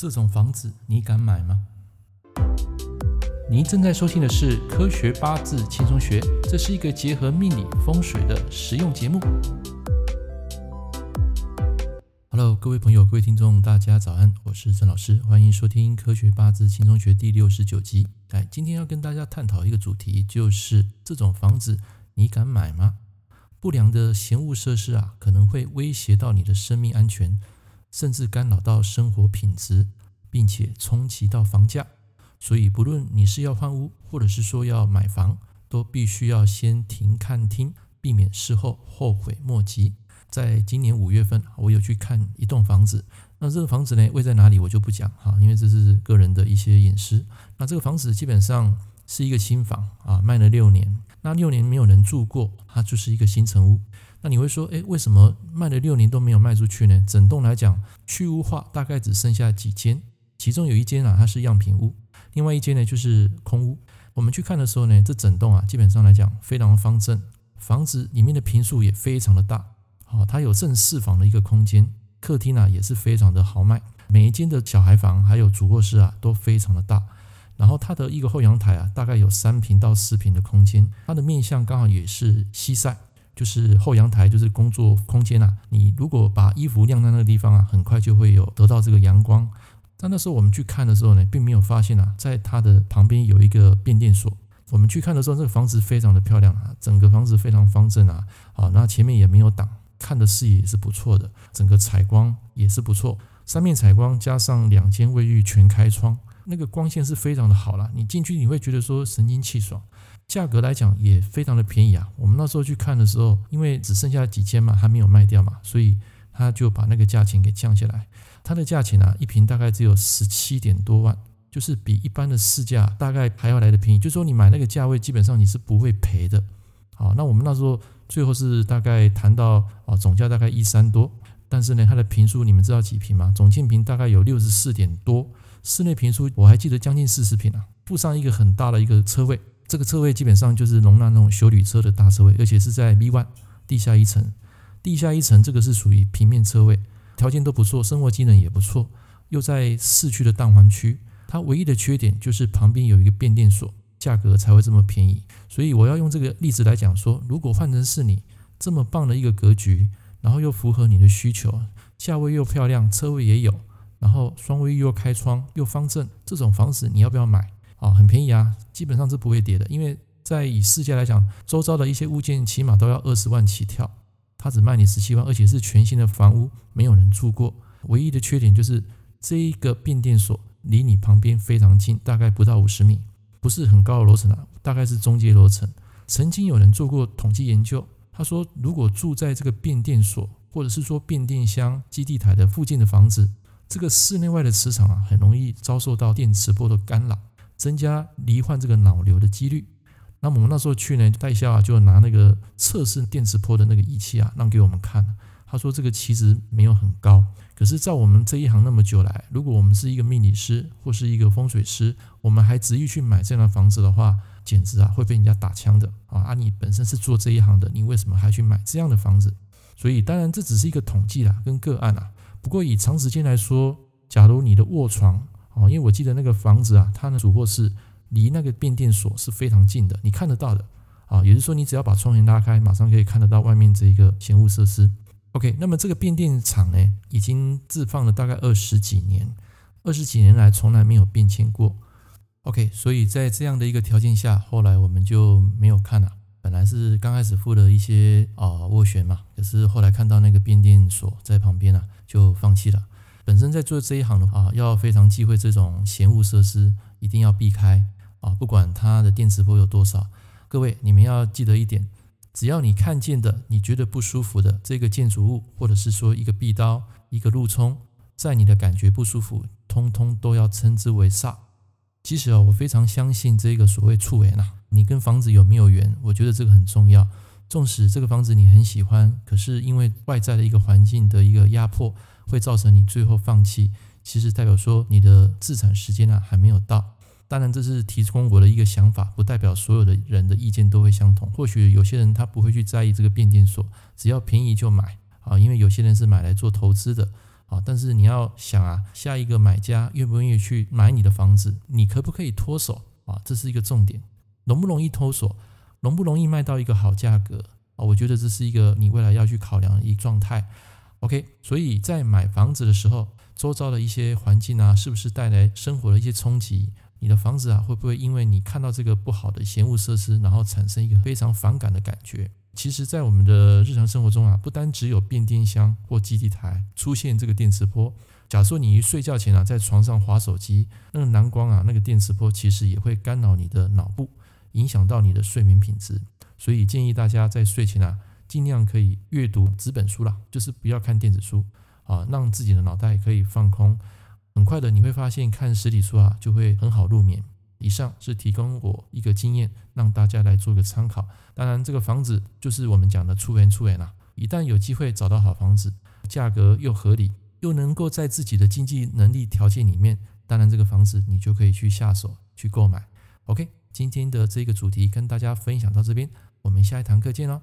这种房子你敢买吗？您正在收听的是《科学八字轻松学》，这是一个结合命理风水的实用节目。Hello，各位朋友、各位听众，大家早安，我是郑老师，欢迎收听《科学八字轻松学》第六十九集。哎，今天要跟大家探讨一个主题，就是这种房子你敢买吗？不良的嫌恶设施啊，可能会威胁到你的生命安全。甚至干扰到生活品质，并且冲击到房价。所以，不论你是要换屋，或者是说要买房，都必须要先停看听，避免事后后悔莫及。在今年五月份，我有去看一栋房子。那这个房子呢，位在哪里我就不讲哈，因为这是个人的一些隐私。那这个房子基本上是一个新房啊，卖了六年。那六年没有人住过，它就是一个新城屋。那你会说，诶，为什么卖了六年都没有卖出去呢？整栋来讲，去屋化大概只剩下几间，其中有一间啊，它是样品屋，另外一间呢就是空屋。我们去看的时候呢，这整栋啊，基本上来讲非常方正，房子里面的坪数也非常的大，好，它有正四房的一个空间，客厅啊也是非常的豪迈，每一间的小孩房还有主卧室啊都非常的大，然后它的一个后阳台啊，大概有三坪到四坪的空间，它的面向刚好也是西晒。就是后阳台，就是工作空间啊。你如果把衣服晾在那个地方啊，很快就会有得到这个阳光。但那时候我们去看的时候呢，并没有发现啊，在它的旁边有一个变电所。我们去看的时候，这个房子非常的漂亮啊，整个房子非常方正啊。啊，那前面也没有挡，看的视野也是不错的，整个采光也是不错。三面采光加上两间卫浴全开窗，那个光线是非常的好了。你进去你会觉得说神清气爽。价格来讲也非常的便宜啊！我们那时候去看的时候，因为只剩下几间嘛，还没有卖掉嘛，所以他就把那个价钱给降下来。它的价钱啊，一瓶大概只有十七点多万，就是比一般的市价大概还要来的便宜。就说你买那个价位，基本上你是不会赔的。好，那我们那时候最后是大概谈到啊，总价大概一三多，但是呢，它的坪数你们知道几瓶吗？总建瓶大概有六十四点多，室内坪数我还记得将近四十坪啊，附上一个很大的一个车位。这个车位基本上就是容纳那种修旅车的大车位，而且是在 V1 地下一层。地下一层这个是属于平面车位，条件都不错，生活机能也不错，又在市区的蛋黄区。它唯一的缺点就是旁边有一个变电所，价格才会这么便宜。所以我要用这个例子来讲说，如果换成是你这么棒的一个格局，然后又符合你的需求，价位又漂亮，车位也有，然后双卫浴又开窗又方正，这种房子你要不要买？啊，很便宜啊，基本上是不会跌的，因为在以市价来讲，周遭的一些物件起码都要二十万起跳，它只卖你十七万，而且是全新的房屋，没有人住过。唯一的缺点就是这一个变电所离你旁边非常近，大概不到五十米，不是很高的楼层啊，大概是中阶楼层。曾经有人做过统计研究，他说如果住在这个变电所或者是说变电箱基地台的附近的房子，这个室内外的磁场啊，很容易遭受到电磁波的干扰。增加罹患这个脑瘤的几率。那我们那时候去呢，代销啊就拿那个测试电磁波的那个仪器啊，让给我们看。他说这个其实没有很高，可是照我们这一行那么久来，如果我们是一个命理师或是一个风水师，我们还执意去买这样的房子的话，简直啊会被人家打枪的啊！啊，你本身是做这一行的，你为什么还去买这样的房子？所以当然这只是一个统计啦，跟个案啊。不过以长时间来说，假如你的卧床，哦，因为我记得那个房子啊，它的主卧室离那个变电所是非常近的，你看得到的啊。也就是说，你只要把窗帘拉开，马上可以看得到外面这一个嫌物设施。OK，那么这个变电厂呢，已经置放了大概二十几年，二十几年来从来没有变迁过。OK，所以在这样的一个条件下，后来我们就没有看了。本来是刚开始付了一些啊斡旋嘛，可是后来看到那个变电所在旁边啊，就放弃了。本身在做这一行的话，要非常忌讳这种嫌恶设施，一定要避开啊！不管它的电磁波有多少，各位你们要记得一点：只要你看见的你觉得不舒服的这个建筑物，或者是说一个壁刀、一个路冲，在你的感觉不舒服，通通都要称之为煞。其实啊，我非常相信这个所谓触缘呐，你跟房子有没有缘？我觉得这个很重要。纵使这个房子你很喜欢，可是因为外在的一个环境的一个压迫。会造成你最后放弃，其实代表说你的自产时间啊还没有到。当然这是提供我的一个想法，不代表所有的人的意见都会相同。或许有些人他不会去在意这个变电所，只要便宜就买啊，因为有些人是买来做投资的，啊，但是你要想啊，下一个买家愿不愿意去买你的房子，你可不可以脱手啊？这是一个重点，容不容易脱手，容不容易卖到一个好价格啊？我觉得这是一个你未来要去考量的一个状态。OK，所以在买房子的时候，周遭的一些环境啊，是不是带来生活的一些冲击？你的房子啊，会不会因为你看到这个不好的嫌恶设施，然后产生一个非常反感的感觉？其实，在我们的日常生活中啊，不单只有变电箱或基地台出现这个电磁波。假如说你一睡觉前啊，在床上划手机，那个蓝光啊，那个电磁波其实也会干扰你的脑部，影响到你的睡眠品质。所以建议大家在睡前啊，尽量可以阅读纸本书啦，就是不要看电子书啊，让自己的脑袋可以放空。很快的，你会发现看实体书啊，就会很好入眠。以上是提供我一个经验，让大家来做个参考。当然，这个房子就是我们讲的出缘出缘啦。一旦有机会找到好房子，价格又合理，又能够在自己的经济能力条件里面，当然这个房子你就可以去下手去购买。OK，今天的这个主题跟大家分享到这边，我们下一堂课见喽，